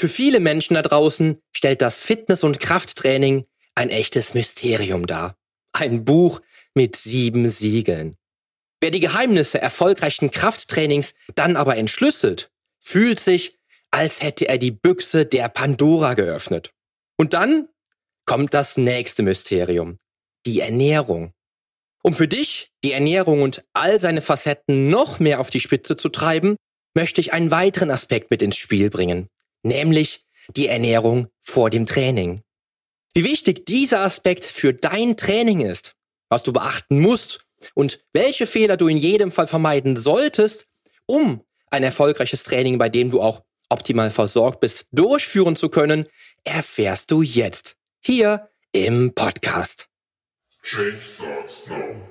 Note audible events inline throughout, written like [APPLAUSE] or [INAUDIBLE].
Für viele Menschen da draußen stellt das Fitness- und Krafttraining ein echtes Mysterium dar. Ein Buch mit sieben Siegeln. Wer die Geheimnisse erfolgreichen Krafttrainings dann aber entschlüsselt, fühlt sich, als hätte er die Büchse der Pandora geöffnet. Und dann kommt das nächste Mysterium, die Ernährung. Um für dich die Ernährung und all seine Facetten noch mehr auf die Spitze zu treiben, möchte ich einen weiteren Aspekt mit ins Spiel bringen, nämlich die Ernährung vor dem Training. Wie wichtig dieser Aspekt für dein Training ist, was du beachten musst und welche Fehler du in jedem Fall vermeiden solltest, um ein erfolgreiches Training, bei dem du auch optimal versorgt bist, durchführen zu können, erfährst du jetzt hier im Podcast. Change starts now.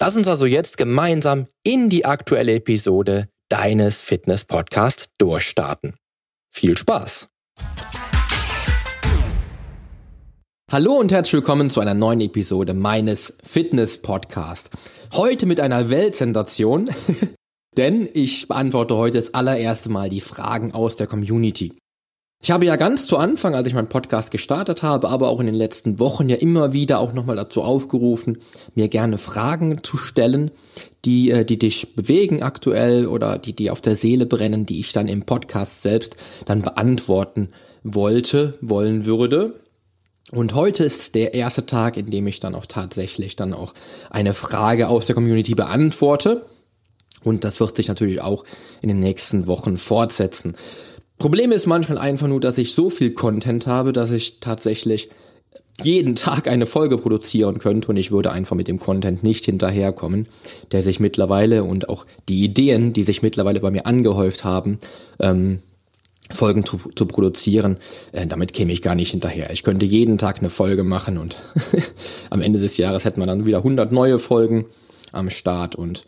Lass uns also jetzt gemeinsam in die aktuelle Episode deines Fitness Podcasts durchstarten. Viel Spaß! Hallo und herzlich willkommen zu einer neuen Episode meines Fitness Podcasts. Heute mit einer Weltsensation, [LAUGHS] denn ich beantworte heute das allererste Mal die Fragen aus der Community. Ich habe ja ganz zu Anfang, als ich meinen Podcast gestartet habe, aber auch in den letzten Wochen ja immer wieder auch nochmal dazu aufgerufen, mir gerne Fragen zu stellen, die, äh, die dich bewegen aktuell oder die dir auf der Seele brennen, die ich dann im Podcast selbst dann beantworten wollte, wollen würde. Und heute ist der erste Tag, in dem ich dann auch tatsächlich dann auch eine Frage aus der Community beantworte. Und das wird sich natürlich auch in den nächsten Wochen fortsetzen. Problem ist manchmal einfach nur, dass ich so viel Content habe, dass ich tatsächlich jeden Tag eine Folge produzieren könnte und ich würde einfach mit dem Content nicht hinterherkommen, der sich mittlerweile und auch die Ideen, die sich mittlerweile bei mir angehäuft haben, ähm, Folgen zu, zu produzieren, äh, damit käme ich gar nicht hinterher. Ich könnte jeden Tag eine Folge machen und [LAUGHS] am Ende des Jahres hätten wir dann wieder 100 neue Folgen am Start und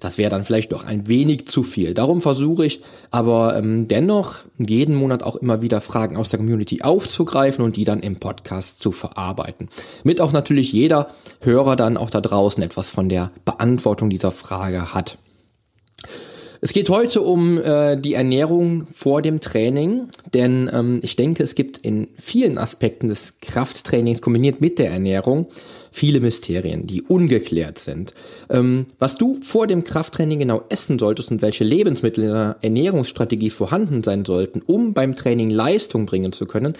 das wäre dann vielleicht doch ein wenig zu viel. Darum versuche ich aber ähm, dennoch jeden Monat auch immer wieder Fragen aus der Community aufzugreifen und die dann im Podcast zu verarbeiten. Mit auch natürlich jeder Hörer dann auch da draußen etwas von der Beantwortung dieser Frage hat. Es geht heute um äh, die Ernährung vor dem Training, denn ähm, ich denke, es gibt in vielen Aspekten des Krafttrainings kombiniert mit der Ernährung viele Mysterien, die ungeklärt sind. Ähm, was du vor dem Krafttraining genau essen solltest und welche Lebensmittel in der Ernährungsstrategie vorhanden sein sollten, um beim Training Leistung bringen zu können,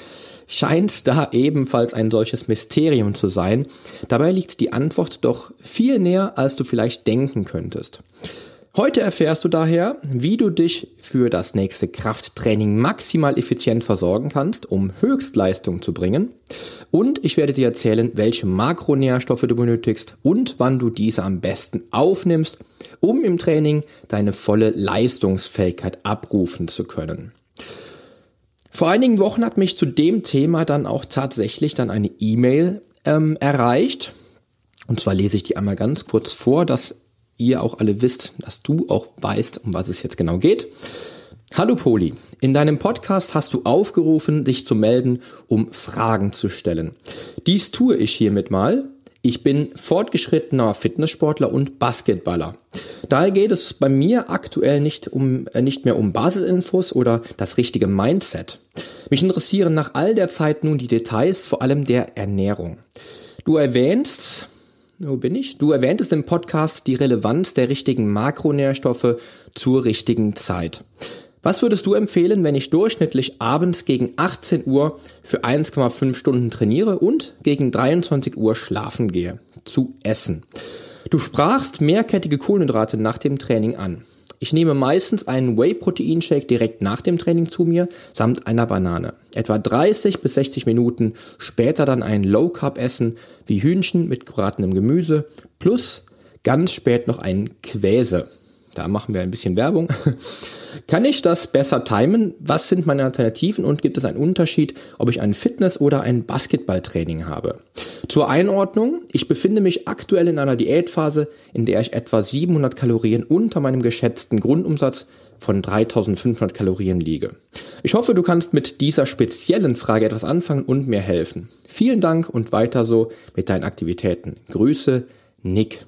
scheint da ebenfalls ein solches Mysterium zu sein. Dabei liegt die Antwort doch viel näher, als du vielleicht denken könntest. Heute erfährst du daher, wie du dich für das nächste Krafttraining maximal effizient versorgen kannst, um Höchstleistung zu bringen. Und ich werde dir erzählen, welche Makronährstoffe du benötigst und wann du diese am besten aufnimmst, um im Training deine volle Leistungsfähigkeit abrufen zu können. Vor einigen Wochen hat mich zu dem Thema dann auch tatsächlich dann eine E-Mail ähm, erreicht. Und zwar lese ich die einmal ganz kurz vor. Das ihr auch alle wisst, dass du auch weißt, um was es jetzt genau geht. Hallo Poli, in deinem Podcast hast du aufgerufen, dich zu melden, um Fragen zu stellen. Dies tue ich hiermit mal. Ich bin fortgeschrittener Fitnesssportler und Basketballer. Daher geht es bei mir aktuell nicht, um, äh, nicht mehr um Basisinfos oder das richtige Mindset. Mich interessieren nach all der Zeit nun die Details, vor allem der Ernährung. Du erwähnst, wo bin ich? Du erwähntest im Podcast die Relevanz der richtigen Makronährstoffe zur richtigen Zeit. Was würdest du empfehlen, wenn ich durchschnittlich abends gegen 18 Uhr für 1,5 Stunden trainiere und gegen 23 Uhr schlafen gehe? Zu essen. Du sprachst mehrkettige Kohlenhydrate nach dem Training an. Ich nehme meistens einen Whey-Protein-Shake direkt nach dem Training zu mir, samt einer Banane. Etwa 30 bis 60 Minuten später dann ein Low-Carb-Essen wie Hühnchen mit gebratenem Gemüse plus ganz spät noch ein Quäse. Da machen wir ein bisschen Werbung. [LAUGHS] Kann ich das besser timen? Was sind meine Alternativen und gibt es einen Unterschied, ob ich ein Fitness- oder ein Basketballtraining habe? Zur Einordnung, ich befinde mich aktuell in einer Diätphase, in der ich etwa 700 Kalorien unter meinem geschätzten Grundumsatz von 3500 Kalorien liege. Ich hoffe, du kannst mit dieser speziellen Frage etwas anfangen und mir helfen. Vielen Dank und weiter so mit deinen Aktivitäten. Grüße, Nick.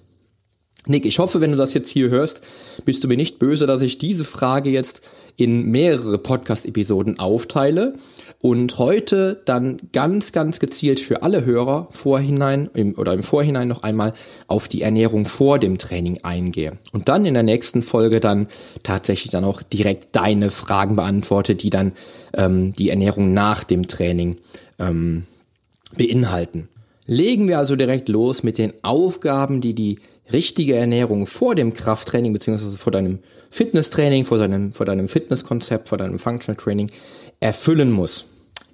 Nick, ich hoffe, wenn du das jetzt hier hörst, bist du mir nicht böse, dass ich diese Frage jetzt in mehrere Podcast-Episoden aufteile und heute dann ganz, ganz gezielt für alle Hörer vorhinein im, oder im Vorhinein noch einmal auf die Ernährung vor dem Training eingehe. Und dann in der nächsten Folge dann tatsächlich dann auch direkt deine Fragen beantworte, die dann ähm, die Ernährung nach dem Training ähm, beinhalten. Legen wir also direkt los mit den Aufgaben, die die richtige Ernährung vor dem Krafttraining beziehungsweise vor deinem Fitnesstraining, vor deinem, vor deinem Fitnesskonzept, vor deinem Functional Training erfüllen muss.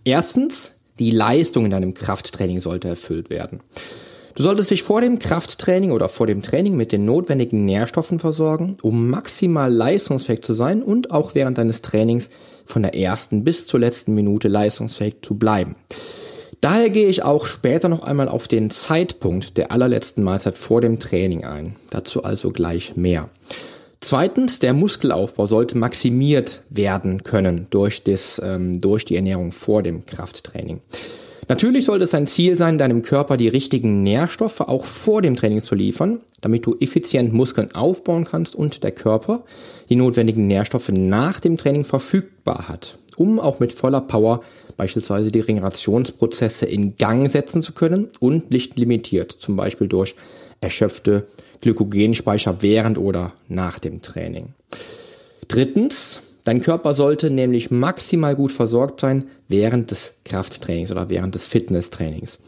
Erstens, die Leistung in deinem Krafttraining sollte erfüllt werden. Du solltest dich vor dem Krafttraining oder vor dem Training mit den notwendigen Nährstoffen versorgen, um maximal leistungsfähig zu sein und auch während deines Trainings von der ersten bis zur letzten Minute leistungsfähig zu bleiben. Daher gehe ich auch später noch einmal auf den Zeitpunkt der allerletzten Mahlzeit vor dem Training ein. Dazu also gleich mehr. Zweitens, der Muskelaufbau sollte maximiert werden können durch, das, ähm, durch die Ernährung vor dem Krafttraining. Natürlich sollte es ein Ziel sein, deinem Körper die richtigen Nährstoffe auch vor dem Training zu liefern, damit du effizient Muskeln aufbauen kannst und der Körper die notwendigen Nährstoffe nach dem Training verfügbar hat, um auch mit voller Power beispielsweise die Regenerationsprozesse in Gang setzen zu können und nicht limitiert, zum Beispiel durch erschöpfte Glykogenspeicher während oder nach dem Training. Drittens, dein Körper sollte nämlich maximal gut versorgt sein während des Krafttrainings oder während des Fitnesstrainings.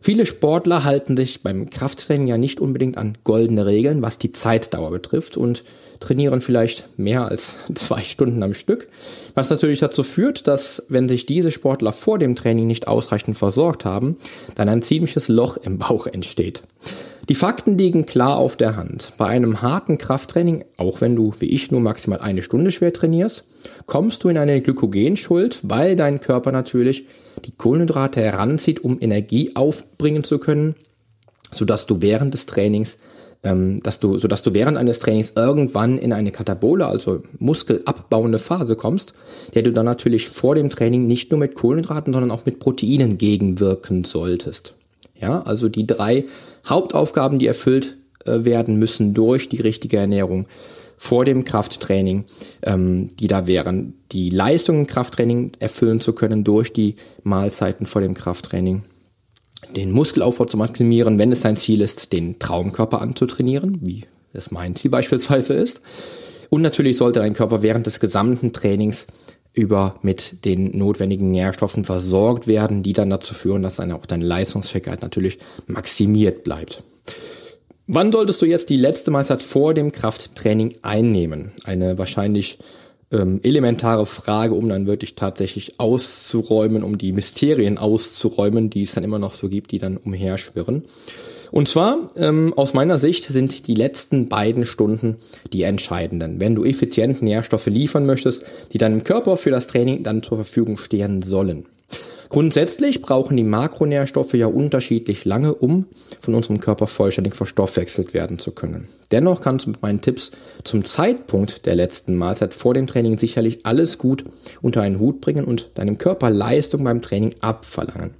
Viele Sportler halten sich beim Krafttraining ja nicht unbedingt an goldene Regeln, was die Zeitdauer betrifft und trainieren vielleicht mehr als [LAUGHS] zwei Stunden am Stück, was natürlich dazu führt, dass wenn sich diese Sportler vor dem Training nicht ausreichend versorgt haben, dann ein ziemliches Loch im Bauch entsteht. Die Fakten liegen klar auf der Hand. Bei einem harten Krafttraining, auch wenn du wie ich nur maximal eine Stunde schwer trainierst, kommst du in eine Glykogenschuld, weil dein Körper natürlich die Kohlenhydrate heranzieht, um Energie aufbringen zu können, sodass du während des Trainings, ähm, dass du, sodass du während eines Trainings irgendwann in eine Katabole, also muskelabbauende Phase kommst, der du dann natürlich vor dem Training nicht nur mit Kohlenhydraten, sondern auch mit Proteinen gegenwirken solltest. Ja, also die drei Hauptaufgaben, die erfüllt äh, werden müssen durch die richtige Ernährung vor dem Krafttraining, ähm, die da wären, die Leistung im Krafttraining erfüllen zu können durch die Mahlzeiten vor dem Krafttraining, den Muskelaufbau zu maximieren, wenn es sein Ziel ist, den Traumkörper anzutrainieren, wie es mein Ziel beispielsweise ist. Und natürlich sollte dein Körper während des gesamten Trainings über mit den notwendigen Nährstoffen versorgt werden, die dann dazu führen, dass dann auch deine Leistungsfähigkeit natürlich maximiert bleibt. Wann solltest du jetzt die letzte Mahlzeit vor dem Krafttraining einnehmen? Eine wahrscheinlich ähm, elementare Frage, um dann wirklich tatsächlich auszuräumen, um die Mysterien auszuräumen, die es dann immer noch so gibt, die dann umherschwirren. Und zwar, ähm, aus meiner Sicht, sind die letzten beiden Stunden die entscheidenden. Wenn du effizient Nährstoffe liefern möchtest, die deinem Körper für das Training dann zur Verfügung stehen sollen. Grundsätzlich brauchen die Makronährstoffe ja unterschiedlich lange, um von unserem Körper vollständig verstoffwechselt werden zu können. Dennoch kannst du mit meinen Tipps zum Zeitpunkt der letzten Mahlzeit vor dem Training sicherlich alles gut unter einen Hut bringen und deinem Körper Leistung beim Training abverlangen.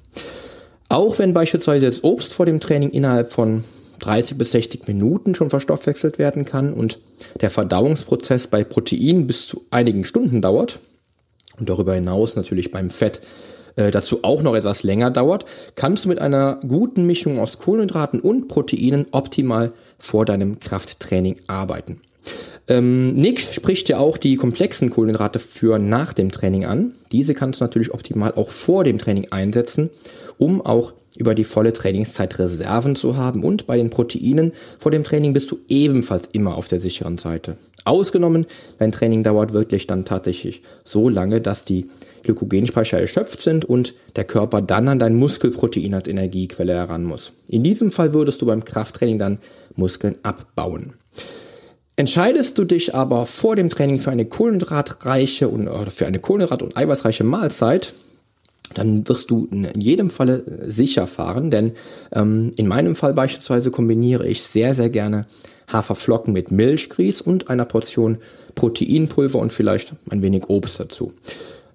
Auch wenn beispielsweise jetzt Obst vor dem Training innerhalb von 30 bis 60 Minuten schon verstoffwechselt werden kann und der Verdauungsprozess bei Proteinen bis zu einigen Stunden dauert und darüber hinaus natürlich beim Fett äh, dazu auch noch etwas länger dauert, kannst du mit einer guten Mischung aus Kohlenhydraten und Proteinen optimal vor deinem Krafttraining arbeiten. Ähm, Nick spricht ja auch die komplexen Kohlenhydrate für nach dem Training an. Diese kannst du natürlich optimal auch vor dem Training einsetzen, um auch über die volle Trainingszeit Reserven zu haben und bei den Proteinen vor dem Training bist du ebenfalls immer auf der sicheren Seite. Ausgenommen, dein Training dauert wirklich dann tatsächlich so lange, dass die Glykogenspeicher erschöpft sind und der Körper dann an dein Muskelprotein als Energiequelle heran muss. In diesem Fall würdest du beim Krafttraining dann Muskeln abbauen. Entscheidest du dich aber vor dem Training für eine kohlenhydratreiche und oder für eine kohlenhydrat- und eiweißreiche Mahlzeit, dann wirst du in jedem Falle sicher fahren, denn ähm, in meinem Fall beispielsweise kombiniere ich sehr, sehr gerne Haferflocken mit Milchgrieß und einer Portion Proteinpulver und vielleicht ein wenig Obst dazu.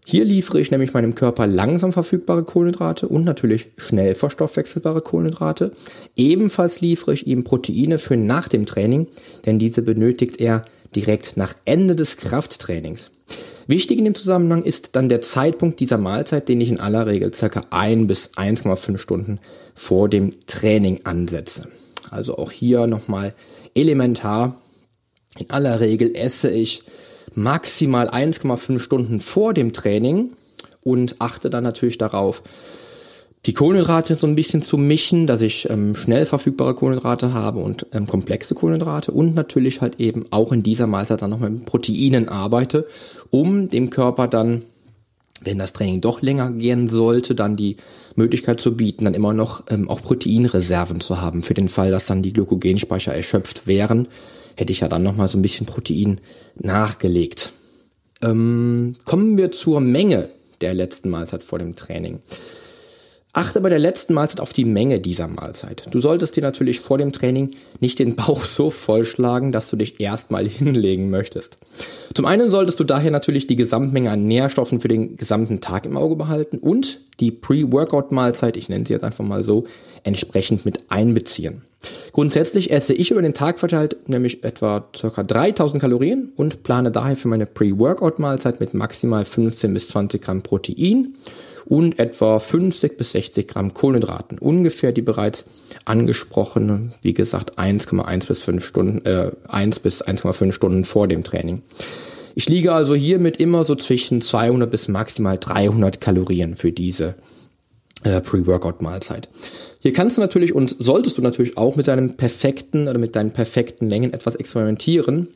Hier liefere ich nämlich meinem Körper langsam verfügbare Kohlenhydrate und natürlich schnell verstoffwechselbare Kohlenhydrate. Ebenfalls liefere ich ihm Proteine für nach dem Training, denn diese benötigt er direkt nach Ende des Krafttrainings. Wichtig in dem Zusammenhang ist dann der Zeitpunkt dieser Mahlzeit, den ich in aller Regel circa 1 bis 1,5 Stunden vor dem Training ansetze. Also auch hier nochmal elementar. In aller Regel esse ich maximal 1,5 Stunden vor dem Training und achte dann natürlich darauf, die Kohlenhydrate so ein bisschen zu mischen, dass ich ähm, schnell verfügbare Kohlenhydrate habe und ähm, komplexe Kohlenhydrate und natürlich halt eben auch in dieser Mahlzeit dann noch mit Proteinen arbeite, um dem Körper dann, wenn das Training doch länger gehen sollte, dann die Möglichkeit zu bieten, dann immer noch ähm, auch Proteinreserven zu haben, für den Fall, dass dann die Glykogenspeicher erschöpft wären, hätte ich ja dann nochmal so ein bisschen Protein nachgelegt. Ähm, kommen wir zur Menge der letzten Mahlzeit vor dem Training. Achte bei der letzten Mahlzeit auf die Menge dieser Mahlzeit. Du solltest dir natürlich vor dem Training nicht den Bauch [LAUGHS] so vollschlagen, dass du dich erstmal [LAUGHS] hinlegen möchtest. Zum einen solltest du daher natürlich die Gesamtmenge an Nährstoffen für den gesamten Tag im Auge behalten und die Pre-Workout-Mahlzeit, ich nenne sie jetzt einfach mal so, entsprechend mit einbeziehen. Grundsätzlich esse ich über den Tag verteilt nämlich etwa ca. 3000 Kalorien und plane daher für meine Pre-Workout-Mahlzeit mit maximal 15 bis 20 Gramm Protein und etwa 50 bis 60 Gramm Kohlenhydraten. Ungefähr die bereits angesprochenen, wie gesagt, 1,1 bis 5 Stunden, äh, 1 bis 1,5 Stunden vor dem Training. Ich liege also hiermit immer so zwischen 200 bis maximal 300 Kalorien für diese äh, Pre-Workout-Mahlzeit. Hier kannst du natürlich und solltest du natürlich auch mit deinem perfekten oder mit deinen perfekten Mengen etwas experimentieren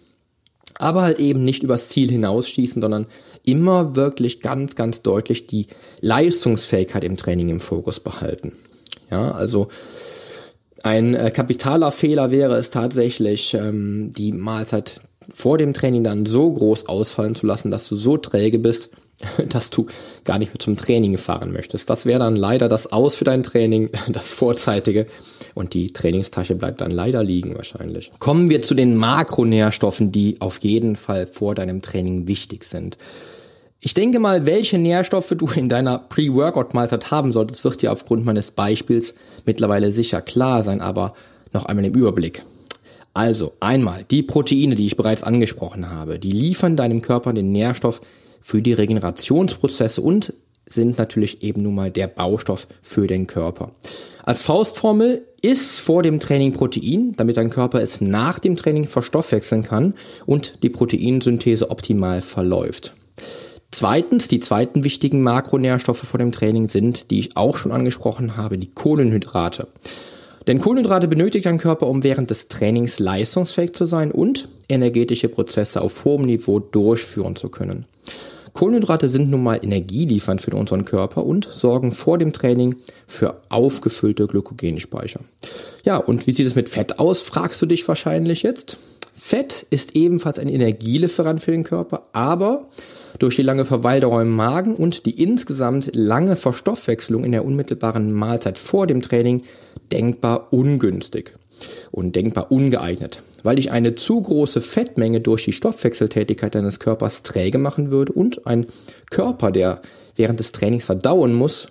aber halt eben nicht übers Ziel hinausschießen, sondern immer wirklich ganz, ganz deutlich die Leistungsfähigkeit im Training im Fokus behalten. Ja, also ein äh, kapitaler Fehler wäre es tatsächlich, ähm, die Mahlzeit vor dem Training dann so groß ausfallen zu lassen, dass du so träge bist, [LAUGHS] dass du gar nicht mehr zum Training fahren möchtest. Das wäre dann leider das Aus für dein Training, [LAUGHS] das vorzeitige. Und die Trainingstasche bleibt dann leider liegen wahrscheinlich. Kommen wir zu den Makronährstoffen, die auf jeden Fall vor deinem Training wichtig sind. Ich denke mal, welche Nährstoffe du in deiner Pre-Workout-Mahlzeit haben solltest, wird dir aufgrund meines Beispiels mittlerweile sicher klar sein, aber noch einmal im Überblick. Also einmal die Proteine, die ich bereits angesprochen habe, die liefern deinem Körper den Nährstoff für die Regenerationsprozesse und sind natürlich eben nun mal der Baustoff für den Körper. Als Faustformel ist vor dem Training Protein, damit dein Körper es nach dem Training verstoffwechseln kann und die Proteinsynthese optimal verläuft. Zweitens, die zweiten wichtigen Makronährstoffe vor dem Training sind, die ich auch schon angesprochen habe, die Kohlenhydrate. Denn Kohlenhydrate benötigt dein Körper, um während des Trainings leistungsfähig zu sein und energetische Prozesse auf hohem Niveau durchführen zu können. Kohlenhydrate sind nun mal energieliefernd für unseren Körper und sorgen vor dem Training für aufgefüllte Glykogenspeicher. Ja, und wie sieht es mit Fett aus, fragst du dich wahrscheinlich jetzt. Fett ist ebenfalls ein Energielieferant für den Körper, aber durch die lange Verweildauer im Magen und die insgesamt lange Verstoffwechslung in der unmittelbaren Mahlzeit vor dem Training denkbar ungünstig und denkbar ungeeignet, weil ich eine zu große Fettmenge durch die Stoffwechseltätigkeit deines Körpers träge machen würde und ein Körper, der während des Trainings verdauen muss,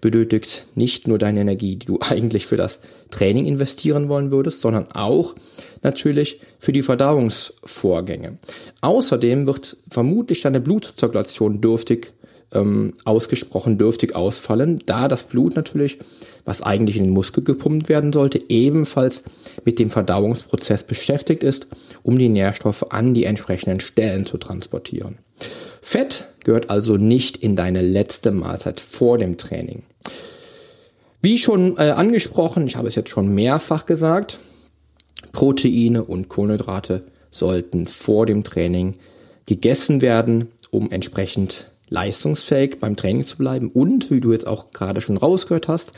benötigt nicht nur deine Energie, die du [LAUGHS] eigentlich für das Training investieren wollen würdest, sondern auch natürlich für die Verdauungsvorgänge. Außerdem wird vermutlich deine Blutzirkulation dürftig ähm, ausgesprochen dürftig ausfallen, da das Blut natürlich, was eigentlich in den Muskel gepumpt werden sollte, ebenfalls mit dem Verdauungsprozess beschäftigt ist, um die Nährstoffe an die entsprechenden Stellen zu transportieren. Fett gehört also nicht in deine letzte Mahlzeit vor dem Training. Wie schon äh, angesprochen, ich habe es jetzt schon mehrfach gesagt, Proteine und Kohlenhydrate sollten vor dem Training gegessen werden, um entsprechend leistungsfähig beim Training zu bleiben. Und wie du jetzt auch gerade schon rausgehört hast,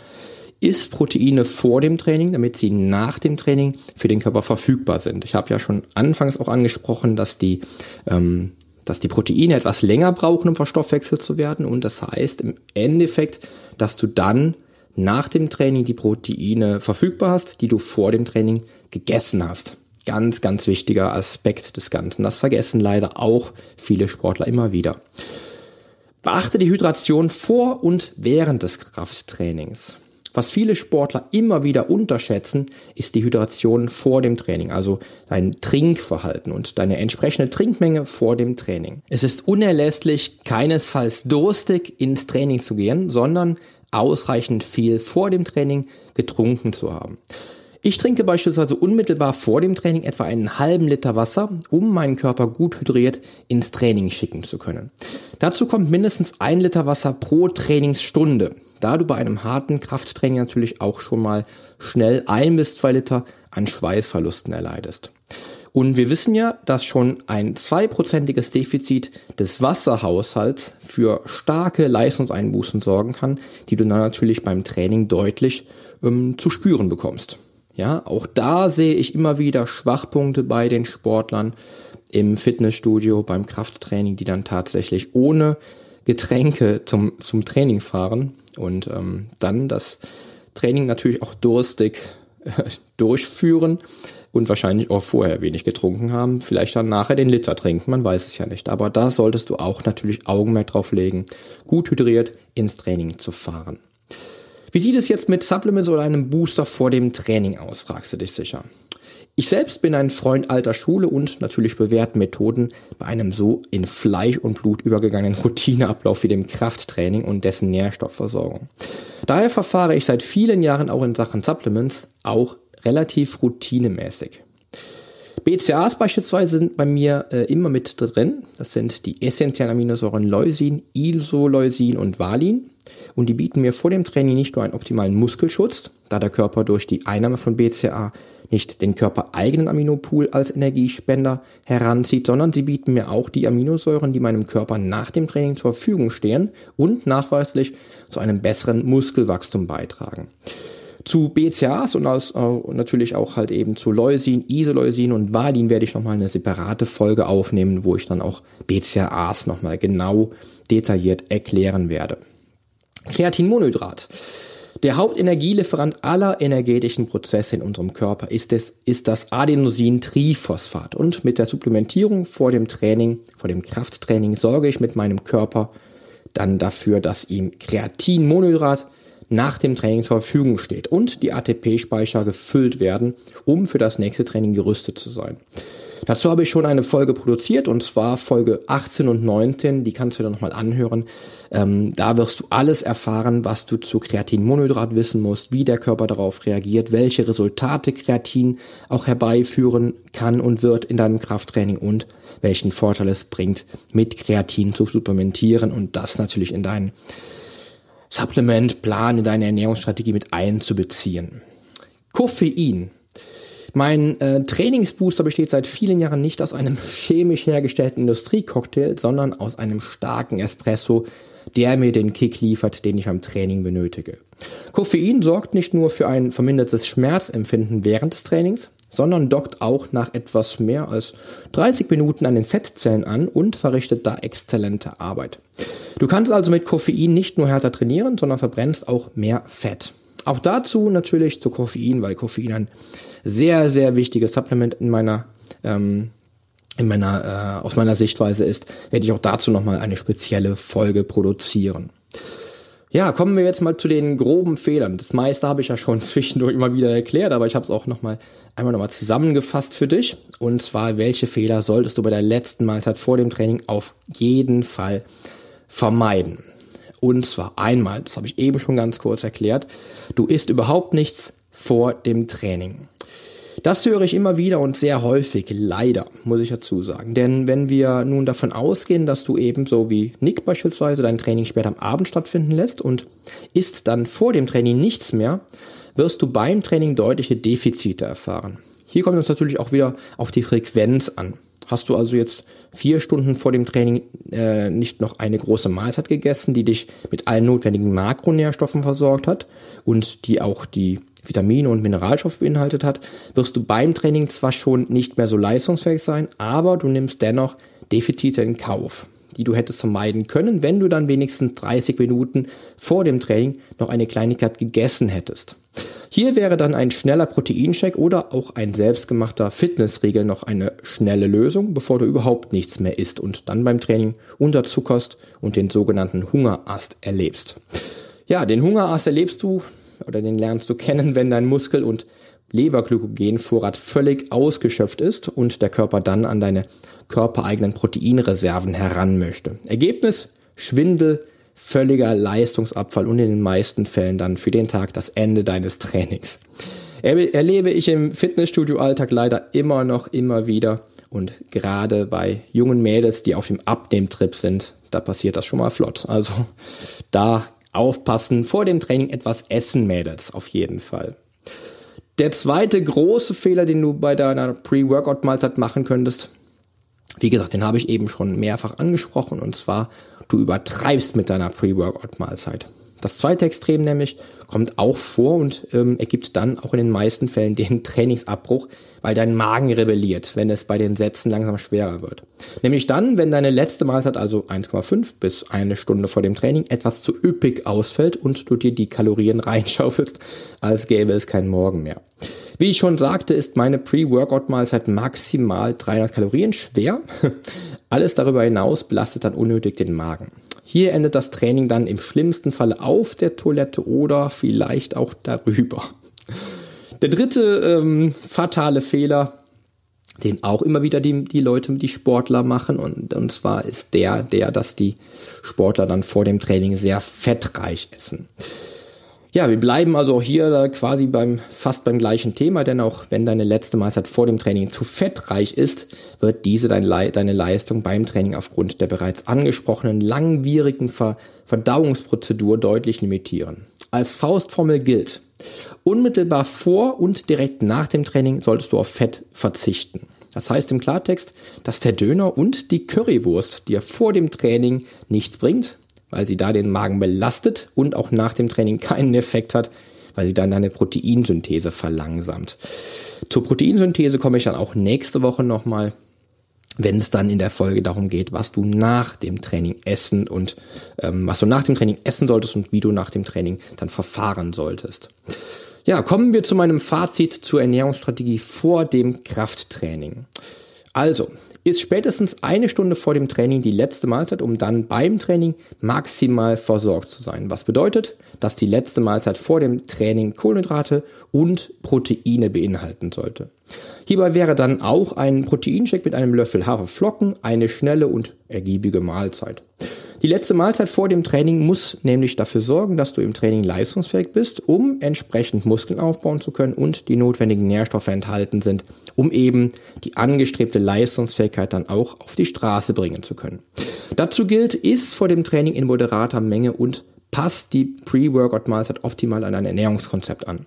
isst Proteine vor dem Training, damit sie nach dem Training für den Körper verfügbar sind. Ich habe ja schon anfangs auch angesprochen, dass die, ähm, dass die Proteine etwas länger brauchen, um verstoffwechselt zu werden. Und das heißt im Endeffekt, dass du dann nach dem Training die Proteine verfügbar hast, die du vor dem Training gegessen hast. Ganz, ganz wichtiger Aspekt des Ganzen. Das vergessen leider auch viele Sportler immer wieder. Beachte die Hydration vor und während des Krafttrainings. Was viele Sportler immer wieder unterschätzen, ist die Hydration vor dem Training, also dein Trinkverhalten und deine entsprechende Trinkmenge vor dem Training. Es ist unerlässlich, keinesfalls durstig ins Training zu gehen, sondern ausreichend viel vor dem Training getrunken zu haben. Ich trinke beispielsweise unmittelbar vor dem Training etwa einen halben Liter Wasser, um meinen Körper gut hydriert ins Training schicken zu können. Dazu kommt mindestens ein Liter Wasser pro Trainingsstunde, da du bei einem harten Krafttraining natürlich auch schon mal schnell ein bis zwei Liter an Schweißverlusten erleidest. Und wir wissen ja, dass schon ein zweiprozentiges Defizit des Wasserhaushalts für starke Leistungseinbußen sorgen kann, die du dann natürlich beim Training deutlich ähm, zu spüren bekommst. Ja, auch da sehe ich immer wieder Schwachpunkte bei den Sportlern im Fitnessstudio, beim Krafttraining, die dann tatsächlich ohne Getränke zum, zum Training fahren und ähm, dann das Training natürlich auch durstig äh, durchführen und wahrscheinlich auch vorher wenig getrunken haben, vielleicht dann nachher den Liter trinken, man weiß es ja nicht. Aber da solltest du auch natürlich Augenmerk drauf legen, gut hydriert ins Training zu fahren. Wie sieht es jetzt mit Supplements oder einem Booster vor dem Training aus, fragst du dich sicher. Ich selbst bin ein Freund alter Schule und natürlich bewährten Methoden bei einem so in Fleisch und Blut übergegangenen [LAUGHS] Routineablauf wie dem Krafttraining und dessen Nährstoffversorgung. Daher verfahre ich seit vielen Jahren auch in Sachen Supplements auch relativ routinemäßig. BCAAs beispielsweise sind bei mir äh, immer mit drin. Das sind die essentiellen Aminosäuren Leucin, Isoleucin und Valin. Und die bieten mir vor dem Training nicht nur einen optimalen Muskelschutz, da der Körper durch die Einnahme von BCA nicht den körpereigenen Aminopool als Energiespender heranzieht, sondern sie bieten mir auch die Aminosäuren, die meinem Körper nach dem Training zur Verfügung stehen und nachweislich zu einem besseren Muskelwachstum beitragen. Zu BCAAs und aus, äh, natürlich auch halt eben zu Leucin, Isoleucin und Valin werde ich nochmal eine separate Folge aufnehmen, wo ich dann auch BCAAs nochmal genau detailliert erklären werde. Kreatinmonohydrat. Der Hauptenergielieferant aller energetischen Prozesse in unserem Körper ist, es, ist das Adenosin-Triphosphat. Und mit der Supplementierung vor dem Training, vor dem Krafttraining, sorge ich mit meinem Körper dann dafür, dass ihm Kreatinmonohydrat nach dem Training zur Verfügung steht und die ATP-Speicher gefüllt werden, um für das nächste Training gerüstet zu sein. Dazu habe ich schon eine Folge produziert und zwar Folge 18 und 19, die kannst du dir nochmal anhören. Ähm, da wirst du alles erfahren, was du zu Kreatinmonohydrat wissen musst, wie der Körper darauf reagiert, welche Resultate Kreatin auch herbeiführen kann und wird in deinem Krafttraining und welchen Vorteil es bringt, mit Kreatin zu supplementieren und das natürlich in deinen Supplementplan, in deine Ernährungsstrategie mit einzubeziehen. Koffein mein äh, Trainingsbooster besteht seit vielen Jahren nicht aus einem chemisch hergestellten Industriecocktail, sondern aus einem starken Espresso, der mir den Kick liefert, den ich beim Training benötige. Koffein sorgt nicht nur für ein vermindertes Schmerzempfinden während des Trainings, sondern dockt auch nach etwas mehr als 30 Minuten an den Fettzellen an und verrichtet da exzellente Arbeit. Du kannst also mit Koffein nicht nur härter trainieren, sondern verbrennst auch mehr Fett. Auch dazu natürlich zu Koffein, weil Koffein ein sehr, sehr wichtiges Supplement in meiner ähm, in meiner, äh, aus meiner Sichtweise ist, werde ich auch dazu nochmal eine spezielle Folge produzieren. Ja, kommen wir jetzt mal zu den groben Fehlern. Das meiste habe ich ja schon [LAUGHS] zwischendurch immer wieder erklärt, aber ich habe es auch nochmal einmal nochmal zusammengefasst für dich. Und zwar, welche Fehler solltest du bei der letzten Mahlzeit vor dem Training auf jeden Fall vermeiden? Und zwar einmal, das habe ich eben schon ganz kurz erklärt, du isst überhaupt nichts vor dem Training. Das höre ich immer wieder und sehr häufig, leider, muss ich dazu sagen. Denn wenn wir nun davon ausgehen, dass du ebenso wie Nick beispielsweise dein Training später am Abend stattfinden lässt und isst dann vor dem Training nichts mehr, wirst du beim Training deutliche Defizite erfahren. Hier kommt es natürlich auch wieder auf die Frequenz an. Hast du also jetzt vier Stunden vor dem Training äh, nicht noch eine große Mahlzeit gegessen, die dich mit allen notwendigen Makronährstoffen versorgt hat und die auch die Vitamine und Mineralstoffe beinhaltet hat, wirst du beim Training zwar schon nicht mehr so leistungsfähig sein, aber du nimmst dennoch Defizite in Kauf, die du hättest vermeiden können, wenn du dann wenigstens 30 Minuten vor dem Training noch eine Kleinigkeit gegessen hättest. Hier wäre dann ein schneller Proteinshake oder auch ein selbstgemachter Fitnessriegel noch eine schnelle Lösung, bevor du überhaupt nichts mehr isst und dann beim Training unterzuckerst und den sogenannten Hungerast erlebst. Ja, den Hungerast erlebst du oder den lernst du kennen, wenn dein Muskel- und Leberglykogenvorrat völlig ausgeschöpft ist und der Körper dann an deine körpereigenen Proteinreserven heran möchte. Ergebnis? Schwindel, völliger Leistungsabfall und in den meisten Fällen dann für den Tag das Ende deines Trainings. Erlebe ich im Fitnessstudio-Alltag leider immer noch, immer wieder. Und gerade bei jungen Mädels, die auf dem Abnehmtrip sind, da passiert das schon mal flott. Also da aufpassen, vor dem Training etwas essen, Mädels, auf jeden Fall. Der zweite große Fehler, den du bei deiner Pre-Workout-Mahlzeit machen könntest, wie gesagt, den habe ich eben schon mehrfach angesprochen, und zwar, du übertreibst mit deiner Pre-Workout-Mahlzeit. Das zweite Extrem nämlich kommt auch vor und ähm, ergibt dann auch in den meisten Fällen den [LAUGHS] Trainingsabbruch, weil dein Magen rebelliert, wenn es bei den Sätzen langsam schwerer wird. Nämlich dann, wenn deine letzte Mahlzeit, also 1,5 bis eine Stunde vor dem Training, etwas zu üppig ausfällt und du dir die Kalorien [LAUGHS] reinschaufelst, als gäbe es keinen Morgen mehr. Wie ich schon sagte, ist meine Pre-Workout-Mahlzeit maximal 300 Kalorien schwer. [LAUGHS] Alles darüber hinaus belastet dann unnötig den Magen. Hier endet das Training dann im schlimmsten Fall auf der Toilette oder vielleicht auch darüber. Der dritte ähm, fatale Fehler, den auch immer wieder die, die Leute, die Sportler machen, und, und zwar ist der, der, dass die Sportler dann vor dem Training sehr fettreich essen. Ja, wir bleiben also auch hier quasi beim, fast beim gleichen Thema, denn auch wenn deine letzte Mahlzeit vor dem Training zu fettreich ist, wird diese dein deine Leistung beim Training aufgrund der bereits angesprochenen langwierigen Ver Verdauungsprozedur deutlich limitieren. Als Faustformel gilt, unmittelbar vor und direkt nach dem Training solltest du auf Fett verzichten. Das heißt im Klartext, dass der Döner und die Currywurst dir vor dem Training nichts bringt, weil sie da den Magen belastet und auch nach dem Training keinen Effekt hat, weil sie dann deine Proteinsynthese verlangsamt. Zur Proteinsynthese komme ich dann auch nächste Woche nochmal, wenn es dann in der Folge darum geht, was du nach dem Training essen und ähm, was du nach dem Training essen solltest und wie du nach dem Training dann verfahren solltest. Ja, kommen wir zu meinem Fazit zur Ernährungsstrategie vor dem Krafttraining. Also, ist spätestens eine Stunde vor dem Training die letzte Mahlzeit, um dann beim Training maximal versorgt zu sein. Was bedeutet, dass die letzte Mahlzeit vor dem Training Kohlenhydrate und Proteine beinhalten sollte. Hierbei wäre dann auch ein Proteinshake mit einem Löffel Haferflocken eine schnelle und ergiebige Mahlzeit. Die letzte Mahlzeit vor dem Training muss nämlich dafür sorgen, dass du im Training leistungsfähig bist, um entsprechend Muskeln aufbauen zu können und die notwendigen Nährstoffe enthalten sind, um eben die angestrebte Leistungsfähigkeit dann auch auf die Straße bringen zu können. Dazu gilt, ist vor dem Training in moderater Menge und passt die Pre-Workout-Mahlzeit optimal an ein Ernährungskonzept an.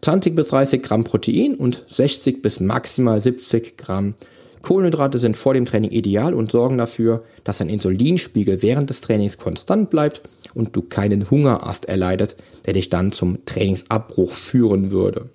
20 bis 30 Gramm Protein und 60 bis maximal 70 Gramm Kohlenhydrate sind vor dem Training ideal und sorgen dafür, dass dein Insulinspiegel während des Trainings konstant bleibt und du keinen Hungerast erleidest, der dich dann zum Trainingsabbruch führen würde.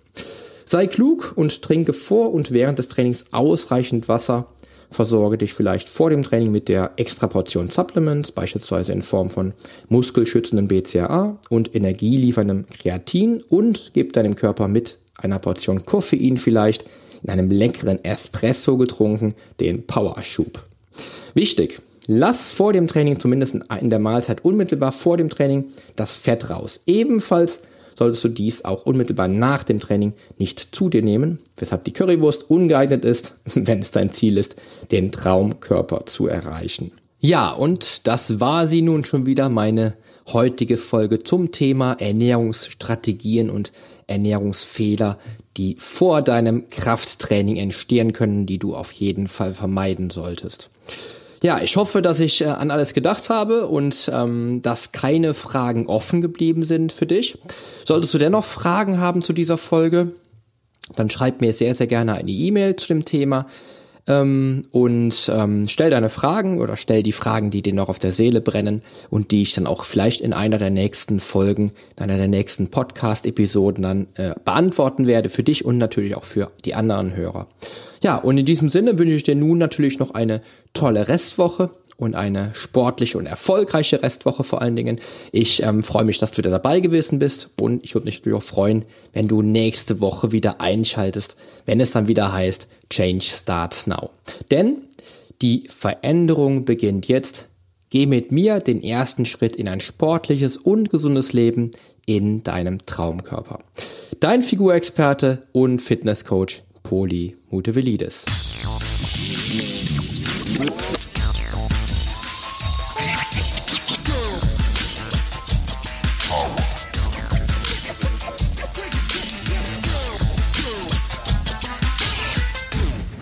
Sei klug und trinke vor und während des Trainings ausreichend Wasser. Versorge dich vielleicht vor dem Training mit der Extraportion Supplements, beispielsweise in Form von muskelschützendem BCAA und energielieferndem Kreatin und gib deinem Körper mit einer Portion Koffein vielleicht in einem leckeren Espresso getrunken, den Powerschub. Wichtig, lass vor dem Training, zumindest in der Mahlzeit unmittelbar vor dem Training, das Fett raus. Ebenfalls solltest du dies auch unmittelbar nach dem Training nicht zu dir nehmen, weshalb die Currywurst ungeeignet ist, [LAUGHS] wenn es dein Ziel ist, den Traumkörper zu erreichen. Ja, und das war sie nun schon wieder, meine heutige Folge zum Thema Ernährungsstrategien und Ernährungsfehler, die vor deinem Krafttraining entstehen können, die du auf jeden Fall vermeiden solltest. Ja, ich hoffe, dass ich äh, an alles gedacht habe und ähm, dass keine Fragen offen geblieben sind für dich. Solltest du dennoch Fragen haben zu dieser Folge, dann schreib mir sehr, sehr gerne eine E-Mail zu dem Thema ähm, und ähm, stell deine Fragen oder stell die Fragen, die dir noch auf der Seele brennen und die ich dann auch vielleicht in einer der nächsten Folgen, in einer der nächsten Podcast-Episoden dann äh, beantworten werde für dich und natürlich auch für die anderen Hörer. Ja, und in diesem Sinne wünsche ich dir nun natürlich noch eine tolle Restwoche und eine sportliche und erfolgreiche Restwoche vor allen Dingen. Ich ähm, freue mich, dass du wieder dabei gewesen bist und ich würde mich natürlich auch freuen, wenn du nächste Woche wieder einschaltest, wenn es dann wieder heißt Change Starts Now. Denn die Veränderung beginnt jetzt. Geh mit mir den ersten Schritt in ein sportliches und gesundes Leben in deinem Traumkörper. Dein Figurexperte und Fitnesscoach Poli Mutevelidis.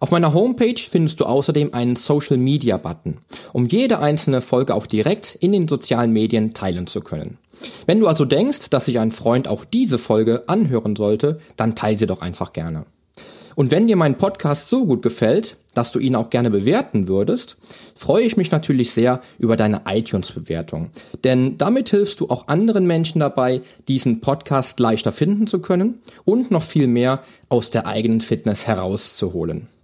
Auf meiner Homepage findest du außerdem einen Social Media Button, um jede einzelne Folge auch direkt in den sozialen Medien teilen zu können. Wenn du also denkst, dass sich ein Freund auch diese Folge anhören sollte, dann teile sie doch einfach gerne. Und wenn dir mein Podcast so gut gefällt, dass du ihn auch gerne bewerten würdest, freue ich mich natürlich sehr über deine iTunes-Bewertung. Denn damit hilfst du auch anderen Menschen dabei, diesen Podcast leichter finden zu können und noch viel mehr aus der eigenen Fitness herauszuholen.